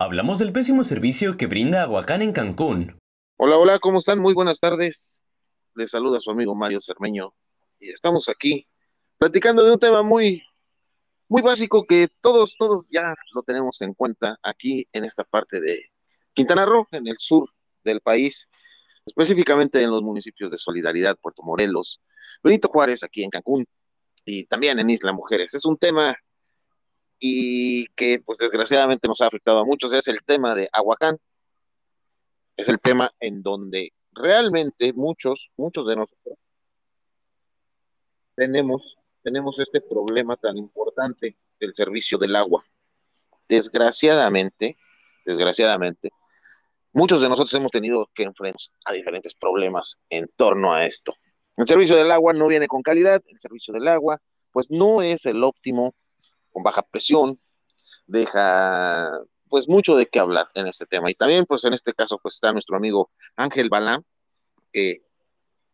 Hablamos del pésimo servicio que brinda Aguacán en Cancún. Hola, hola, ¿cómo están? Muy buenas tardes. Les saluda su amigo Mario Cermeño y estamos aquí platicando de un tema muy, muy básico que todos, todos ya lo tenemos en cuenta aquí en esta parte de Quintana Roo, en el sur del país, específicamente en los municipios de Solidaridad, Puerto Morelos, Benito Juárez, aquí en Cancún y también en Isla Mujeres. Es un tema y que pues desgraciadamente nos ha afectado a muchos, es el tema de Aguacán. Es el tema en donde realmente muchos, muchos de nosotros tenemos, tenemos este problema tan importante del servicio del agua. Desgraciadamente, desgraciadamente, muchos de nosotros hemos tenido que enfrentarnos a diferentes problemas en torno a esto. El servicio del agua no viene con calidad, el servicio del agua pues no es el óptimo con baja presión, deja pues mucho de qué hablar en este tema. Y también pues en este caso pues está nuestro amigo Ángel Balán, que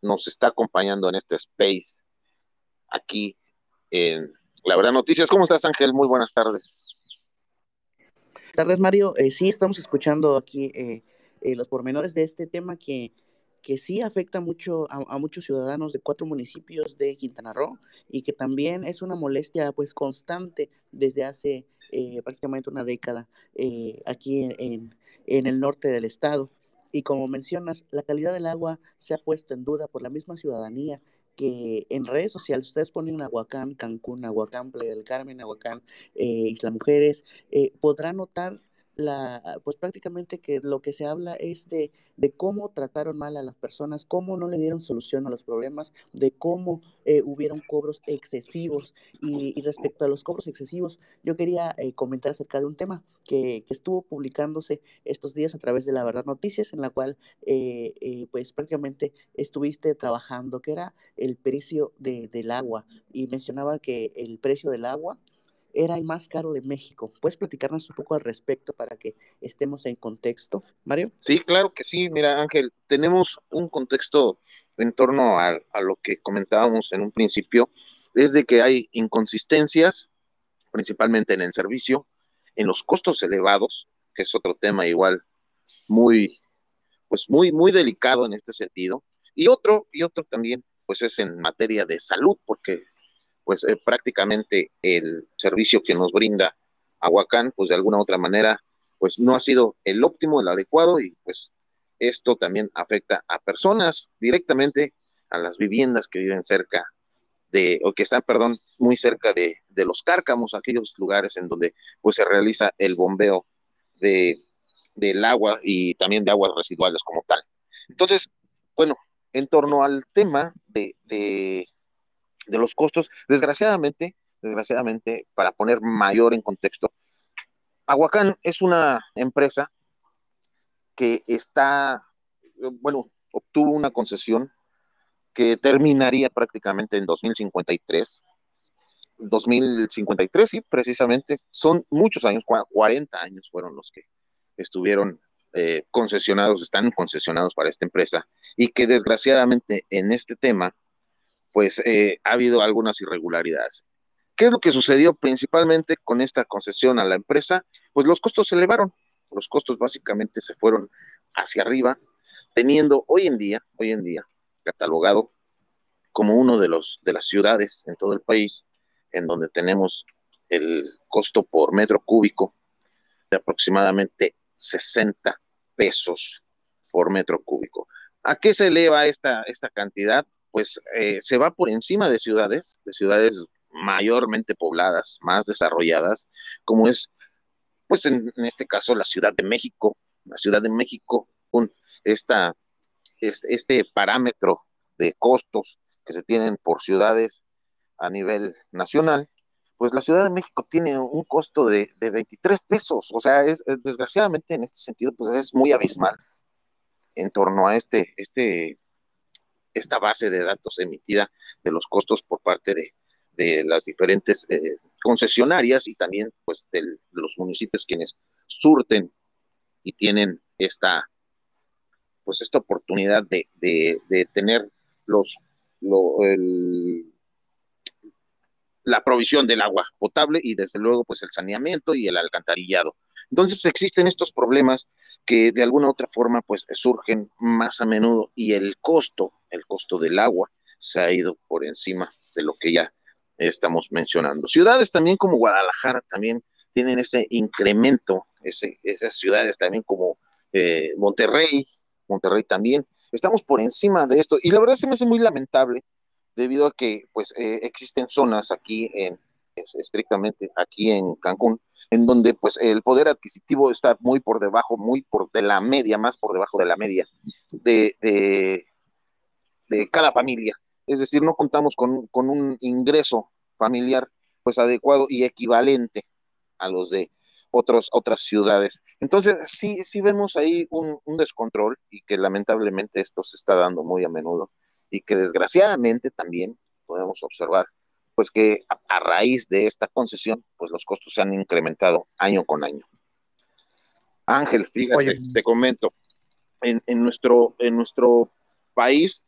nos está acompañando en este space aquí en La Verdad Noticias. ¿Cómo estás Ángel? Muy buenas tardes. Buenas tardes Mario. Eh, sí, estamos escuchando aquí eh, eh, los pormenores de este tema que que sí afecta mucho a, muchos ciudadanos de cuatro municipios de Quintana Roo y que también es una molestia pues constante desde hace eh, prácticamente una década eh, aquí en, en, el norte del estado. Y como mencionas, la calidad del agua se ha puesto en duda por la misma ciudadanía que en redes sociales ustedes ponen Aguacán, Cancún, Aguacán, Playa del Carmen, Aguacán, eh, Isla Mujeres, podrán notar la, pues prácticamente que lo que se habla es de, de, cómo trataron mal a las personas, cómo no le dieron solución a los problemas, de cómo eh, hubieron cobros excesivos. Y, respecto a los cobros excesivos, yo quería eh, comentar acerca de un tema que, que, estuvo publicándose estos días a través de La Verdad Noticias, en la cual eh, eh pues prácticamente estuviste trabajando, que era el precio de, del agua. Y mencionaba que el precio del agua era el más caro de México. ¿Puedes platicarnos un poco al respecto para que estemos en contexto, Mario? Sí, claro que sí. Mira, Ángel, tenemos un contexto en torno a, lo que comentábamos en un principio, es de que hay inconsistencias, principalmente en el servicio, en los costos elevados, que es otro tema igual muy, pues muy, muy delicado en este sentido. Y otro, y otro también, pues es en materia de salud, porque pues eh, prácticamente el servicio que nos brinda Aguacán, pues de alguna u otra manera, pues no ha sido el óptimo, el adecuado y pues esto también afecta a personas directamente, a las viviendas que viven cerca de, o que están, perdón, muy cerca de, de los cárcamos, aquellos lugares en donde pues se realiza el bombeo de, del agua y también de aguas residuales como tal. Entonces, bueno, en torno al tema de, de de los costos. Desgraciadamente, desgraciadamente, para poner mayor en contexto, Aguacán es una empresa que está, bueno, obtuvo una concesión que terminaría prácticamente en 2053. 2053, sí, precisamente, son muchos años, 40 años fueron los que estuvieron eh, concesionados, están concesionados para esta empresa y que desgraciadamente en este tema pues eh, ha habido algunas irregularidades. ¿Qué es lo que sucedió principalmente con esta concesión a la empresa? Pues los costos se elevaron, los costos básicamente se fueron hacia arriba, teniendo hoy en día, hoy en día, catalogado como uno de los de las ciudades en todo el país en donde tenemos el costo por metro cúbico de aproximadamente 60 pesos por metro cúbico. ¿A qué se eleva esta, esta cantidad? Pues eh, se va por encima de ciudades, de ciudades mayormente pobladas, más desarrolladas, como es, pues en, este caso, la Ciudad de México, la Ciudad de México, con esta, este, este, parámetro de costos que se tienen por ciudades a nivel nacional, pues la Ciudad de México tiene un costo de, de 23 pesos, o sea, es, desgraciadamente en este sentido, pues es muy abismal en torno a este, este esta base de datos emitida de los costos por parte de, las diferentes eh, concesionarias y también pues de los municipios quienes surten y tienen esta pues esta oportunidad de, tener los la provisión del agua potable y desde luego pues el saneamiento y el alcantarillado. Entonces existen estos problemas que de alguna u otra forma pues surgen más a menudo y el costo, el costo del agua se ha ido por encima de lo que ya estamos mencionando. Ciudades también como Guadalajara también tienen ese incremento, ese, esas ciudades también como eh, Monterrey, Monterrey también, estamos por encima de esto y la verdad se me hace muy lamentable debido a que pues eh, existen zonas aquí en estrictamente aquí en Cancún, en donde pues el poder adquisitivo está muy por debajo, muy por de la media, más por debajo de la media de, de, cada familia. Es decir, no contamos con, con, un ingreso familiar pues adecuado y equivalente a los de otros, otras ciudades. Entonces, sí, sí vemos ahí un descontrol y que lamentablemente esto se está dando muy a menudo y que desgraciadamente también podemos observar pues que a, raíz de esta concesión, pues los costos se han incrementado año con año. Ángel, fíjate, te comento, en, nuestro, en nuestro país,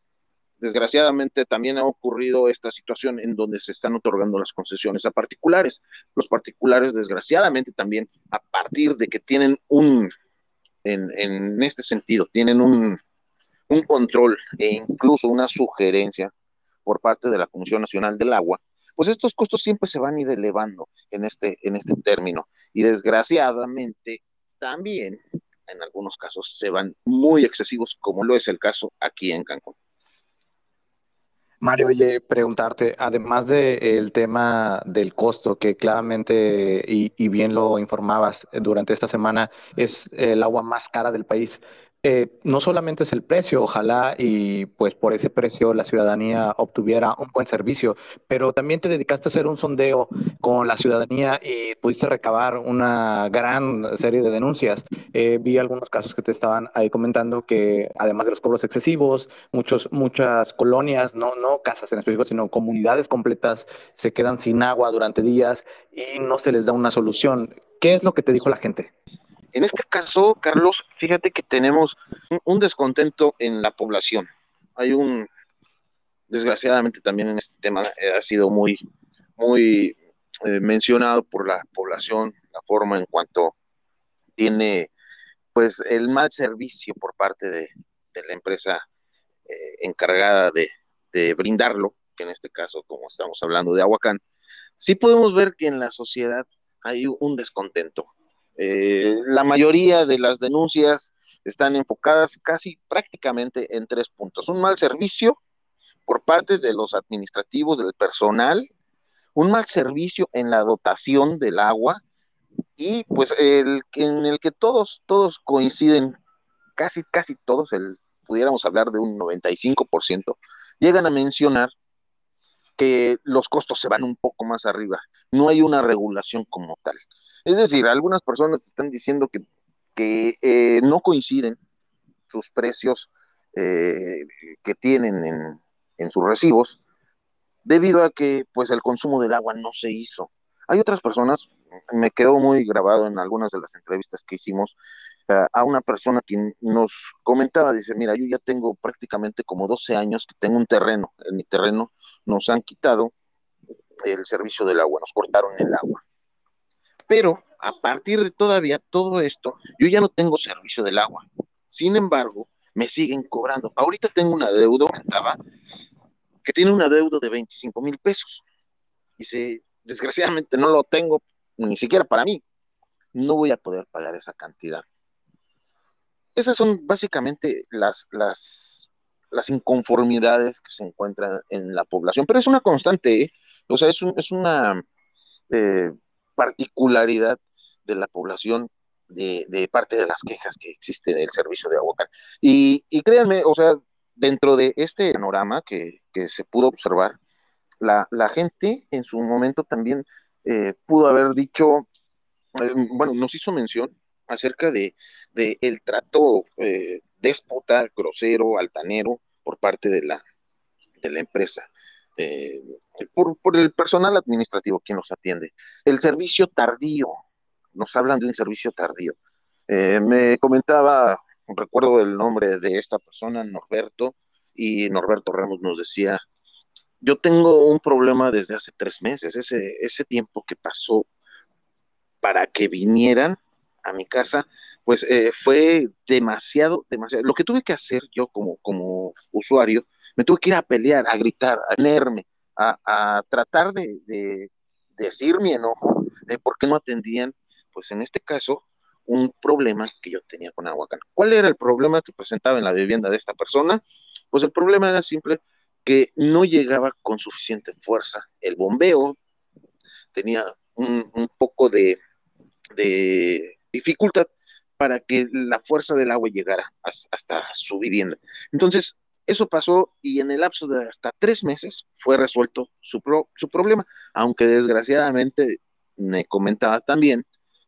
desgraciadamente también ha ocurrido esta situación en donde se están otorgando las concesiones a particulares. Los particulares, desgraciadamente, también, a partir de que tienen un, en, en este sentido, tienen un, un control e incluso una sugerencia por parte de la Comisión Nacional del Agua, pues estos costos siempre se van a ir elevando en este, en este término. Y desgraciadamente también en algunos casos se van muy excesivos, como lo es el caso aquí en Cancún. Mario, oye, preguntarte, además del tema del costo, que claramente y, bien lo informabas durante esta semana, es el agua más cara del país, eh, no solamente es el precio, ojalá y pues por ese precio la ciudadanía obtuviera un buen servicio, pero también te dedicaste a hacer un sondeo con la ciudadanía y pudiste recabar una gran serie de denuncias. Eh, vi algunos casos que te estaban ahí comentando que además de los cobros excesivos, muchos, muchas colonias, no, no casas en específico, sino comunidades completas se quedan sin agua durante días y no se les da una solución. ¿Qué es lo que te dijo la gente? En este caso, Carlos, fíjate que tenemos un, descontento en la población. Hay un, desgraciadamente también en este tema eh, ha sido muy, muy eh, mencionado por la población, la forma en cuanto tiene pues el mal servicio por parte de, la empresa eh, encargada de, de, brindarlo, que en este caso, como estamos hablando de Aguacán, sí podemos ver que en la sociedad hay un descontento. Eh, la mayoría de las denuncias están enfocadas casi prácticamente en tres puntos. Un mal servicio por parte de los administrativos, del personal, un mal servicio en la dotación del agua y pues el en el que todos, todos coinciden, casi, casi todos, el, pudiéramos hablar de un 95%, llegan a mencionar que los costos se van un poco más arriba. No hay una regulación como tal. Es decir, algunas personas están diciendo que, eh, no coinciden sus precios eh, que tienen en, en, sus recibos debido a que pues el consumo del agua no se hizo. Hay otras personas, me quedó muy grabado en algunas de las entrevistas que hicimos uh, a una persona que nos comentaba, dice, mira, yo ya tengo prácticamente como 12 años que tengo un terreno, en mi terreno nos han quitado el servicio del agua, nos cortaron el agua. Pero a partir de todavía todo esto, yo ya no tengo servicio del agua. Sin embargo, me siguen cobrando. Ahorita tengo una deuda, que tiene una deuda de 25 mil pesos. Si desgraciadamente no lo tengo ni siquiera para mí, no voy a poder pagar esa cantidad. Esas son básicamente las, las, las inconformidades que se encuentran en la población, pero es una constante, ¿eh? o sea, es, es una eh, particularidad de la población de, parte de las quejas que existe del servicio de agua. Y, y créanme, o sea, dentro de este panorama que, se pudo observar, la, gente en su momento también eh, pudo haber dicho, eh, bueno, nos hizo mención acerca de, el trato eh, déspota, grosero, altanero por parte de la, de la empresa. Eh, por, el personal administrativo quien los atiende. El servicio tardío, nos hablan de un servicio tardío. Me comentaba, recuerdo el nombre de esta persona, Norberto, y Norberto Ramos nos decía, yo tengo un problema desde hace tres meses, ese, tiempo que pasó para que vinieran a mi casa, pues eh, fue demasiado, demasiado. Lo que tuve que hacer yo como, como usuario, me tuve que ir a pelear, a gritar, a tenerme, a, tratar de, decir mi enojo de por qué no atendían, pues en este caso, un problema que yo tenía con Aguacán. ¿Cuál era el problema que presentaba en la vivienda de esta persona? Pues el problema era simple que no llegaba con suficiente fuerza. El bombeo tenía un, poco de, dificultad para que la fuerza del agua llegara hasta su vivienda. Entonces, eso pasó y en el lapso de hasta tres meses fue resuelto su, su problema, aunque desgraciadamente me comentaba también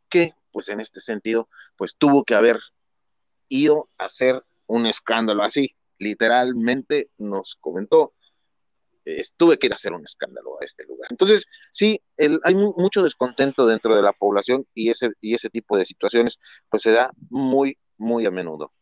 que, pues en este sentido, pues tuvo que haber ido a hacer un escándalo así literalmente nos comentó, tuve que ir a hacer un escándalo a este lugar. Entonces, sí, hay mucho descontento dentro de la población y ese, y ese tipo de situaciones pues se da muy, muy a menudo.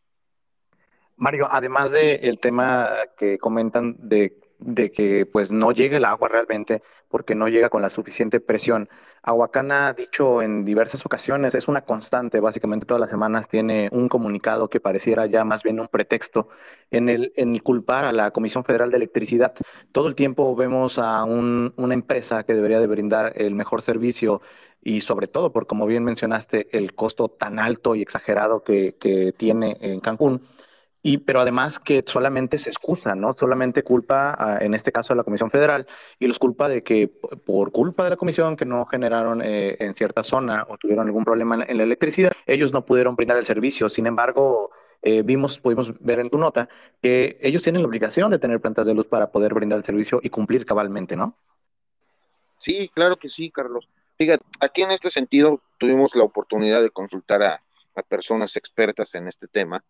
Mario, además del el tema que comentan de de que pues no llegue el agua realmente porque no llega con la suficiente presión. Aguacán ha dicho en diversas ocasiones, es una constante, básicamente todas las semanas tiene un comunicado que pareciera ya más bien un pretexto en el, en culpar a la Comisión Federal de Electricidad. Todo el tiempo vemos a una empresa que debería de brindar el mejor servicio y sobre todo por, como bien mencionaste, el costo tan alto y exagerado que, que tiene en Cancún y, pero además que solamente se excusa, ¿no? Solamente culpa, en este caso, a la Comisión Federal y los culpa de que por culpa de la Comisión que no generaron eh, en cierta zona o tuvieron algún problema en, la electricidad, ellos no pudieron brindar el servicio. Sin embargo, eh, vimos, pudimos ver en tu nota que ellos tienen la obligación de tener plantas de luz para poder brindar el servicio y cumplir cabalmente, ¿no? Sí, claro que sí, Carlos. Fíjate, aquí en este sentido tuvimos la oportunidad de consultar a, a personas expertas en este tema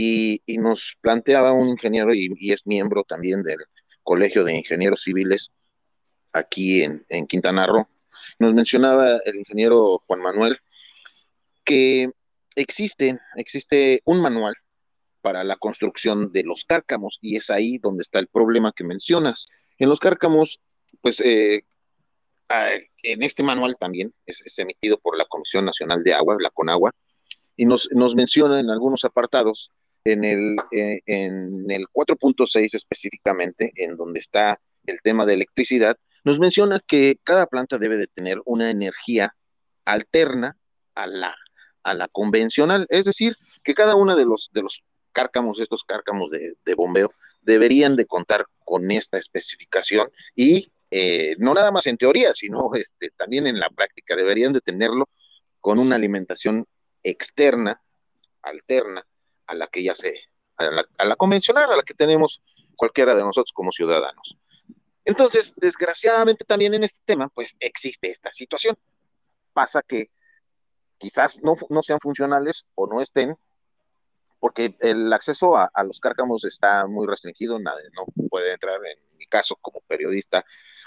y, nos planteaba un ingeniero y, es miembro también del Colegio de Ingenieros Civiles aquí en, Quintana Roo. Nos mencionaba el ingeniero Juan Manuel que existe, existe un manual para la construcción de los cárcamos y es ahí donde está el problema que mencionas. En los cárcamos, pues eh, en este manual también es, es, emitido por la Comisión Nacional de Agua, la CONAGUA, y nos, nos menciona en algunos apartados en el, eh, en el 4.6 específicamente, en donde está el tema de electricidad, nos menciona que cada planta debe de tener una energía alterna a la, a la convencional, es decir, que cada uno de los, de los cárcamos, estos cárcamos de, bombeo, deberían de contar con esta especificación. Y eh, no nada más en teoría, sino este, también en la práctica, deberían de tenerlo con una alimentación externa, alterna, a la que ya se, a la, convencional, a la que tenemos cualquiera de nosotros como ciudadanos. Entonces, desgraciadamente también en este tema, pues existe esta situación. Pasa que quizás no, no sean funcionales o no estén, porque el acceso a, los cárcamos está muy restringido, nadie no puede entrar, en mi caso como periodista,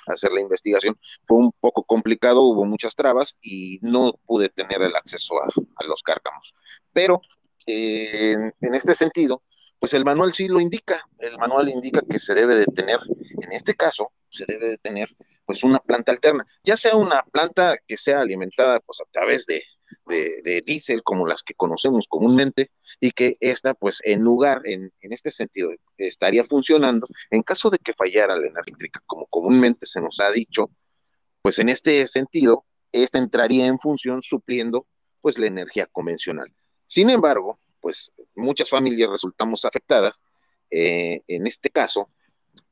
a hacer la investigación. Fue un poco complicado, hubo muchas trabas y no pude tener el acceso a, a los cárcamos. Pero en, este sentido, pues el manual sí lo indica. El manual indica que se debe de tener, en este caso, se debe de tener pues una planta alterna, ya sea una planta que sea alimentada pues a través de, de, diésel como las que conocemos comúnmente y que esta pues en lugar, en, en, este sentido, estaría funcionando en caso de que fallara la eléctrica como comúnmente se nos ha dicho, pues en este sentido, esta entraría en función supliendo pues la energía convencional. Sin embargo, pues muchas familias resultamos afectadas, eh, en este caso,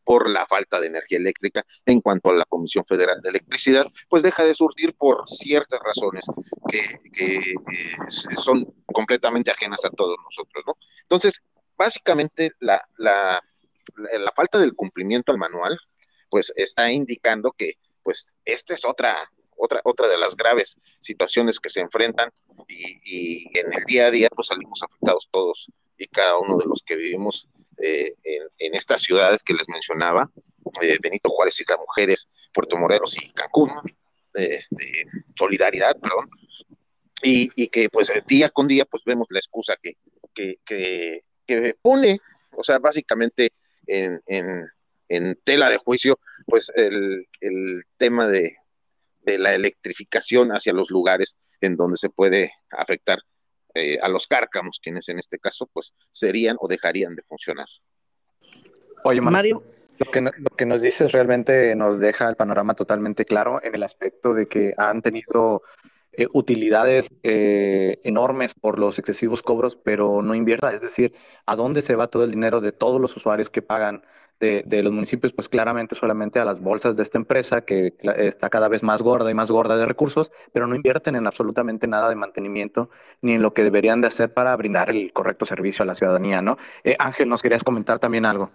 por la falta de energía eléctrica en cuanto a la Comisión Federal de Electricidad, pues deja de surtir por ciertas razones que, eh, son completamente ajenas a todos nosotros, ¿no? Entonces, básicamente la, la, la falta del cumplimiento al manual, pues está indicando que, pues, esta es otra, otra, otra de las graves situaciones que se enfrentan y, en el día a día pues salimos afectados todos y cada uno de los que vivimos eh, en, estas ciudades que les mencionaba, eh, Benito Juárez y las mujeres, Puerto Morelos y Cancún, este, Solidaridad, perdón, y, que pues día con día pues vemos la excusa que, que, que, pone, o sea, básicamente en, en, tela de juicio, pues el, el tema de, de la electrificación hacia los lugares en donde se puede afectar eh, a los cárcamos, quienes en este caso pues serían o dejarían de funcionar. Oye, Mario, lo que, lo que nos dices realmente nos deja el panorama totalmente claro en el aspecto de que han tenido eh, utilidades eh, enormes por los excesivos cobros, pero no invierta. Es decir, ¿a dónde se va todo el dinero de todos los usuarios que pagan de, de, los municipios? Pues claramente solamente a las bolsas de esta empresa que está cada vez más gorda y más gorda de recursos, pero no invierten en absolutamente nada de mantenimiento ni en lo que deberían de hacer para brindar el correcto servicio a la ciudadanía, ¿no? Eh, Ángel, ¿nos querías comentar también algo?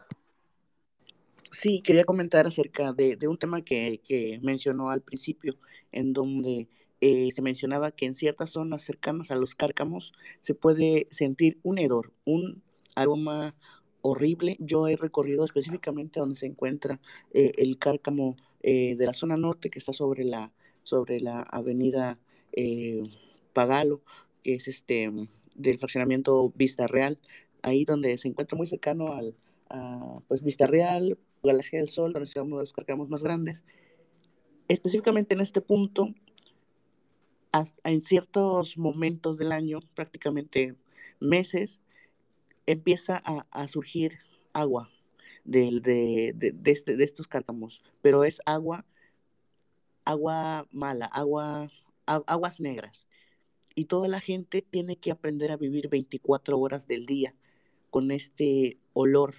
Sí, quería comentar acerca de, de un tema que, que, mencionó al principio, en donde eh, se mencionaba que en ciertas zonas cercanas a los cárcamos se puede sentir un hedor, un aroma horrible. Yo he recorrido específicamente donde se encuentra eh, el cárcamo eh, de la zona norte, que está sobre la, sobre la avenida Pagalo, que es este del fraccionamiento Vista Real, ahí donde se encuentra muy cercano al a, pues Vista Real, Galaxia del Sol, donde está uno de los carcamos más grandes. Específicamente en este punto, hasta en ciertos momentos del año, prácticamente meses, empieza a, a surgir agua de, de, de, de, este, de estos cárcamos, pero es agua, agua mala, agua, aguas negras. Y toda la gente tiene que aprender a vivir 24 horas del día con este olor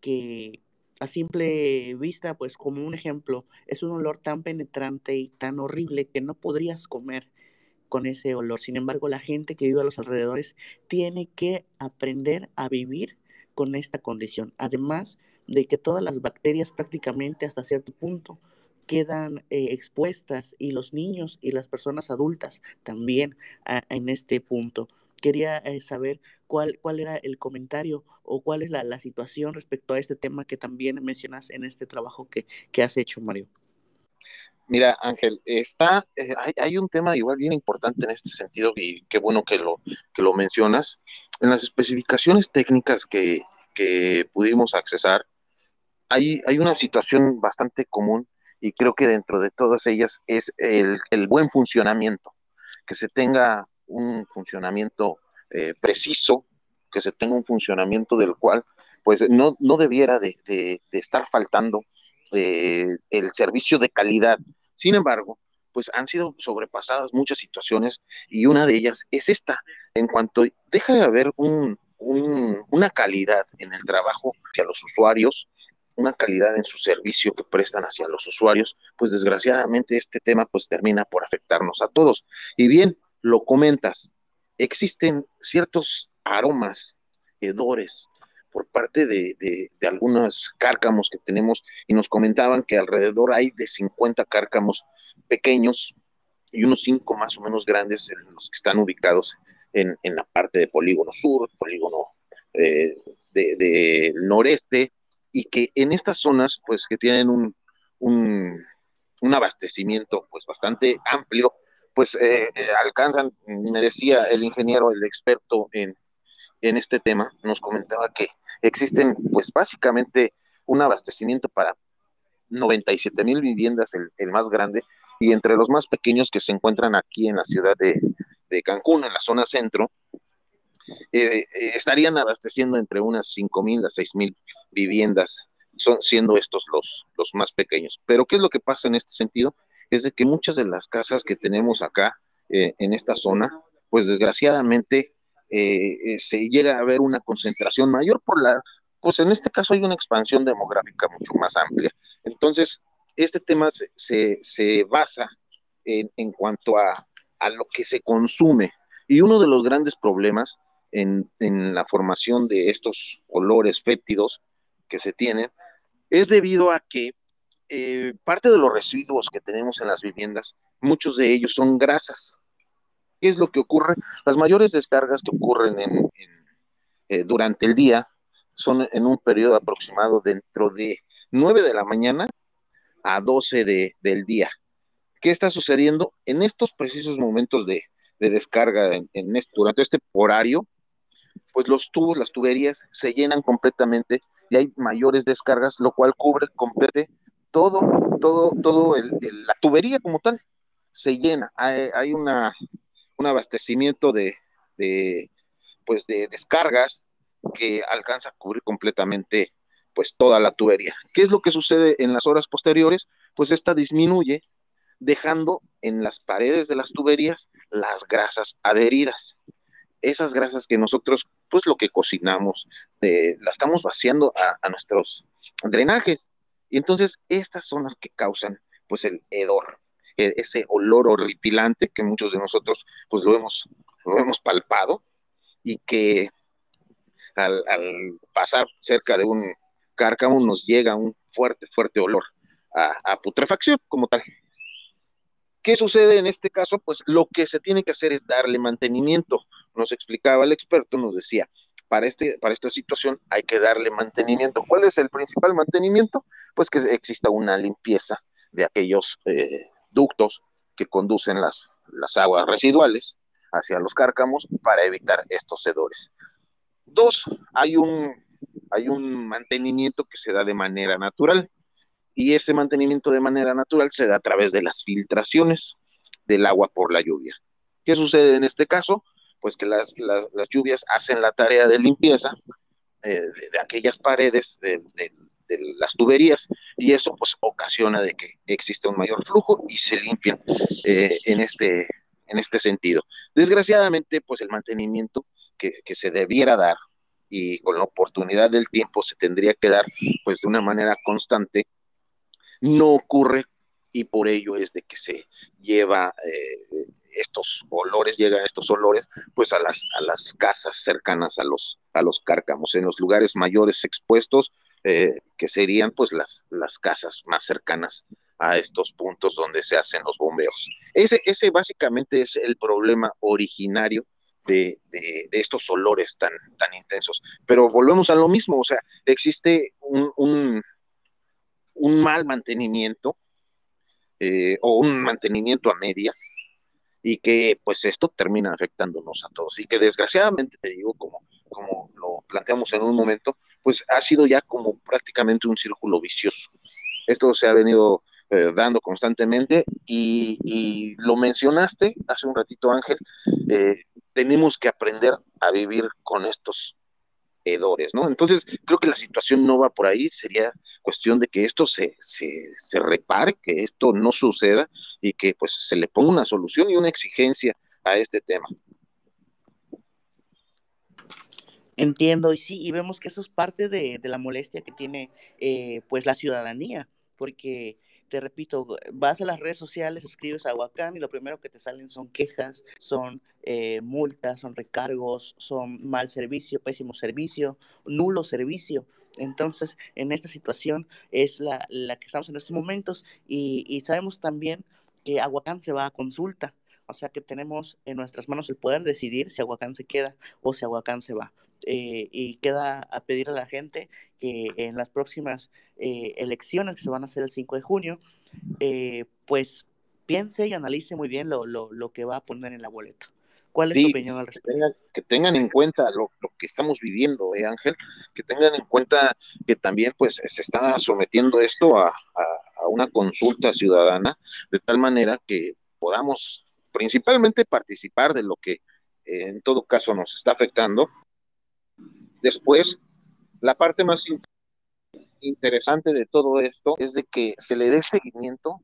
que a simple vista, pues como un ejemplo, es un olor tan penetrante y tan horrible que no podrías comer con ese olor. Sin embargo, la gente que vive a los alrededores tiene que aprender a vivir con esta condición. Además de que todas las bacterias prácticamente hasta cierto punto quedan eh, expuestas y los niños y las personas adultas también a, en este punto quería eh, saber cuál, cuál era el comentario o cuál es la, la, situación respecto a este tema que también mencionas en este trabajo que, que has hecho, Mario. Mira, Ángel, está, eh, hay, un tema igual bien importante en este sentido y qué bueno que lo, que lo mencionas. En las especificaciones técnicas que, que pudimos accesar, hay, hay una situación bastante común y creo que dentro de todas ellas es el, el buen funcionamiento, que se tenga un funcionamiento eh, preciso, que se tenga un funcionamiento del cual pues no, no debiera de, de, de estar faltando eh, el servicio de calidad. Sin embargo, pues han sido sobrepasadas muchas situaciones y una de ellas es esta, en cuanto deja de haber un, un, una calidad en el trabajo hacia los usuarios, una calidad en su servicio que prestan hacia los usuarios, pues desgraciadamente este tema pues termina por afectarnos a todos. Y bien, lo comentas, existen ciertos aromas, hedores, por parte de, de, algunos cárcamos que tenemos y nos comentaban que alrededor hay de 50 cárcamos pequeños y unos 5 más o menos grandes en los que están ubicados en, en la parte de polígono sur, polígono eh, del de noreste y que en estas zonas pues que tienen un, un, un abastecimiento pues bastante amplio pues eh, eh, alcanzan, me decía el ingeniero, el experto en, en este tema, nos comentaba que existen pues básicamente un abastecimiento para 97 mil viviendas, el, más grande, y entre los más pequeños que se encuentran aquí en la ciudad de, de Cancún, en la zona centro, eh, eh, estarían abasteciendo entre unas 5 mil a 6 mil viviendas, son, siendo estos los, los más pequeños. Pero ¿qué es lo que pasa en este sentido? es de que muchas de las casas que tenemos acá eh, en esta zona, pues desgraciadamente eh, eh, se llega a ver una concentración mayor por la, pues en este caso hay una expansión demográfica mucho más amplia. Entonces, este tema se, se, basa en, en cuanto a, a, lo que se consume. Y uno de los grandes problemas en, en la formación de estos olores fétidos que se tienen es debido a que eh, parte de los residuos que tenemos en las viviendas, muchos de ellos son grasas. ¿Qué es lo que ocurre? Las mayores descargas que ocurren en, en, eh, durante el día son en un periodo aproximado dentro de 9 de la mañana a 12 de, del día. ¿Qué está sucediendo? En estos precisos momentos de, de descarga en, durante este horario, pues los tubos, las tuberías se llenan completamente y hay mayores descargas, lo cual cubre complete todo, todo, todo, el, la tubería como tal se llena. Hay una, un abastecimiento de, pues de descargas que alcanza a cubrir completamente pues toda la tubería. ¿Qué es lo que sucede en las horas posteriores? Pues esta disminuye dejando en las paredes de las tuberías las grasas adheridas. Esas grasas que nosotros, pues lo que cocinamos, eh, la estamos vaciando a, nuestros drenajes. Y entonces estas son las que causan pues el hedor, e, ese olor horripilante que muchos de nosotros pues lo hemos, lo hemos palpado y que al, pasar cerca de un cárcamo nos llega un fuerte, fuerte olor a, putrefacción como tal. ¿Qué sucede en este caso? Pues lo que se tiene que hacer es darle mantenimiento. Nos explicaba el experto, nos decía, para, este, para esta situación hay que darle mantenimiento. ¿Cuál es el principal mantenimiento? Pues que exista una limpieza de aquellos eh, ductos que conducen las, las aguas residuales hacia los cárcamos para evitar estos hedores. Dos, hay un, hay un mantenimiento que se da de manera natural y ese mantenimiento de manera natural se da a través de las filtraciones del agua por la lluvia. ¿Qué sucede en este caso? Pues que las, lluvias hacen la tarea de limpieza eh, de, aquellas paredes de, las tuberías y eso pues ocasiona de que exista un mayor flujo y se limpian eh, en, este, en este sentido. Desgraciadamente pues el mantenimiento que, que se debiera dar y con la oportunidad del tiempo se tendría que dar pues de una manera constante, no ocurre y por ello es de que se lleva eh, estos olores, llega estos olores pues a las, a las casas cercanas a los, a los cárcamos, en los lugares mayores expuestos, eh, que serían pues las, las casas más cercanas a estos puntos donde se hacen los bombeos. Ese, ese básicamente es el problema originario de, estos olores tan, tan intensos. Pero volvemos a lo mismo, o sea, existe un, un, mal mantenimiento eh, o un mantenimiento a medias y que pues esto termina afectándonos a todos y que desgraciadamente te digo como, como lo planteamos en un momento pues ha sido ya como prácticamente un círculo vicioso esto se ha venido eh, dando constantemente y, lo mencionaste hace un ratito Ángel eh, tenemos que aprender a vivir con estos hedores, ¿no? Entonces, creo que la situación no va por ahí, sería cuestión de que esto se, se, repare, que esto no suceda y que pues se le ponga una solución y una exigencia a este tema. Entiendo, y sí, y vemos que eso es parte de, la molestia que tiene eh, pues la ciudadanía, porque te repito, vas a las redes sociales, escribes Aguacán y lo primero que te salen son quejas, son eh, multas, son recargos, son mal servicio, pésimo servicio, nulo servicio. Entonces, en esta situación es la, la que estamos en estos momentos y, y sabemos también que Aguacán se va a consulta. O sea que tenemos en nuestras manos el poder decidir si Aguacán se queda o si Aguacán se va. Eh, y queda a pedir a la gente que en las próximas eh, elecciones que se van a hacer el 5 de junio, eh, pues piense y analice muy bien lo, lo, lo, que va a poner en la boleta. ¿Cuál es tu opinión al respecto? Que tengan, en cuenta lo, lo, que estamos viviendo, ¿eh, Ángel, que tengan en cuenta que también pues se está sometiendo esto a, a, a una consulta ciudadana, de tal manera que podamos principalmente participar de lo que en todo caso nos está afectando Después, la parte más interesante de todo esto es de que se le dé seguimiento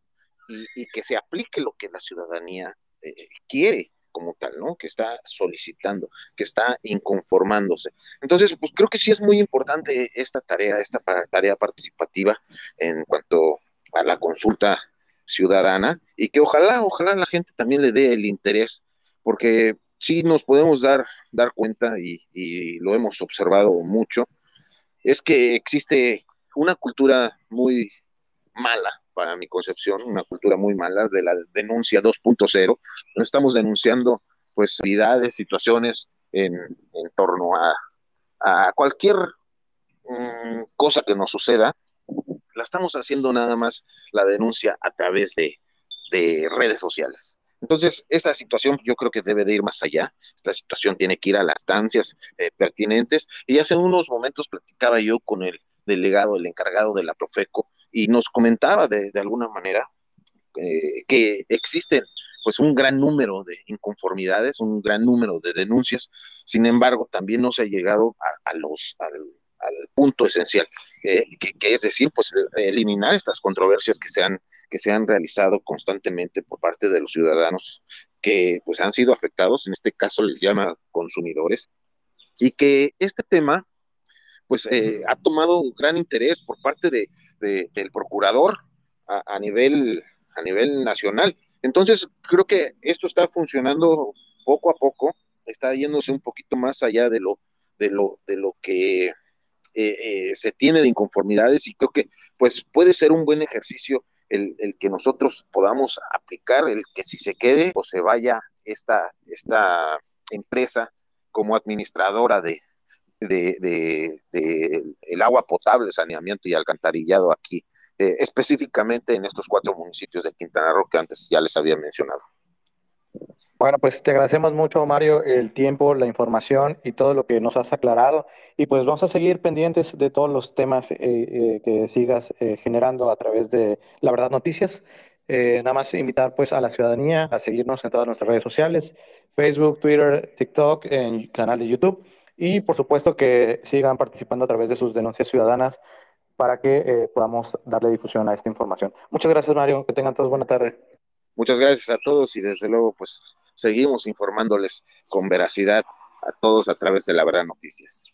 y, que se aplique lo que la ciudadanía eh, quiere como tal, ¿no? Que está solicitando, que está inconformándose. Entonces, pues creo que sí es muy importante esta tarea, esta tarea participativa en cuanto a la consulta ciudadana y que ojalá, ojalá la gente también le dé el interés, porque sí nos podemos dar, dar cuenta y, lo hemos observado mucho, es que existe una cultura muy mala para mi concepción, una cultura muy mala de la denuncia 2.0. No estamos denunciando pues situaciones en, en torno a, a cualquier mm, cosa que nos suceda, la estamos haciendo nada más la denuncia a través de redes sociales. Entonces, esta situación yo creo que debe de ir más allá. Esta situación tiene que ir a las instancias eh, pertinentes. Y hace unos momentos platicaba yo con el delegado, el encargado de la Profeco, y nos comentaba de, alguna manera eh, que existen pues un gran número de inconformidades, un gran número de denuncias. Sin embargo, también no se ha llegado a, los al, punto esencial, eh, que, es decir, pues eliminar estas controversias que se han que se han realizado constantemente por parte de los ciudadanos que pues han sido afectados, en este caso les llama consumidores, y que este tema pues eh, ha tomado un gran interés por parte de, del procurador a, nivel, a nivel nacional. Entonces, creo que esto está funcionando poco a poco, está yéndose un poquito más allá de lo, de lo, de lo que eh, eh, se tiene de inconformidades y creo que pues puede ser un buen ejercicio el, el, que nosotros podamos aplicar, el que si se quede o se vaya esta, esta empresa como administradora de, de, el agua potable, saneamiento y alcantarillado aquí, eh, específicamente en estos cuatro municipios de Quintana Roo que antes ya les había mencionado. Bueno, pues te agradecemos mucho, Mario, el tiempo, la información y todo lo que nos has aclarado. Y pues vamos a seguir pendientes de todos los temas eh, eh, que sigas generando a través de La Verdad Noticias. nada más invitar pues a la ciudadanía a seguirnos en todas nuestras redes sociales, Facebook, Twitter, TikTok, en canal de YouTube y por supuesto que sigan participando a través de sus denuncias ciudadanas para que eh, podamos darle difusión a esta información. Muchas gracias, Mario. Que tengan todos buena tarde. Muchas gracias a todos y desde luego, pues seguimos informándoles con veracidad a todos a través de La Verdad Noticias.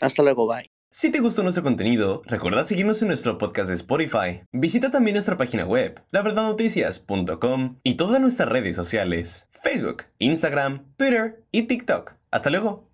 Hasta luego, bye. Si te gustó nuestro contenido, recuerda seguirnos en nuestro podcast de Spotify. Visita también nuestra página web, laverdadnoticias.com y todas nuestras redes sociales, Facebook, Instagram, Twitter y TikTok. Hasta luego.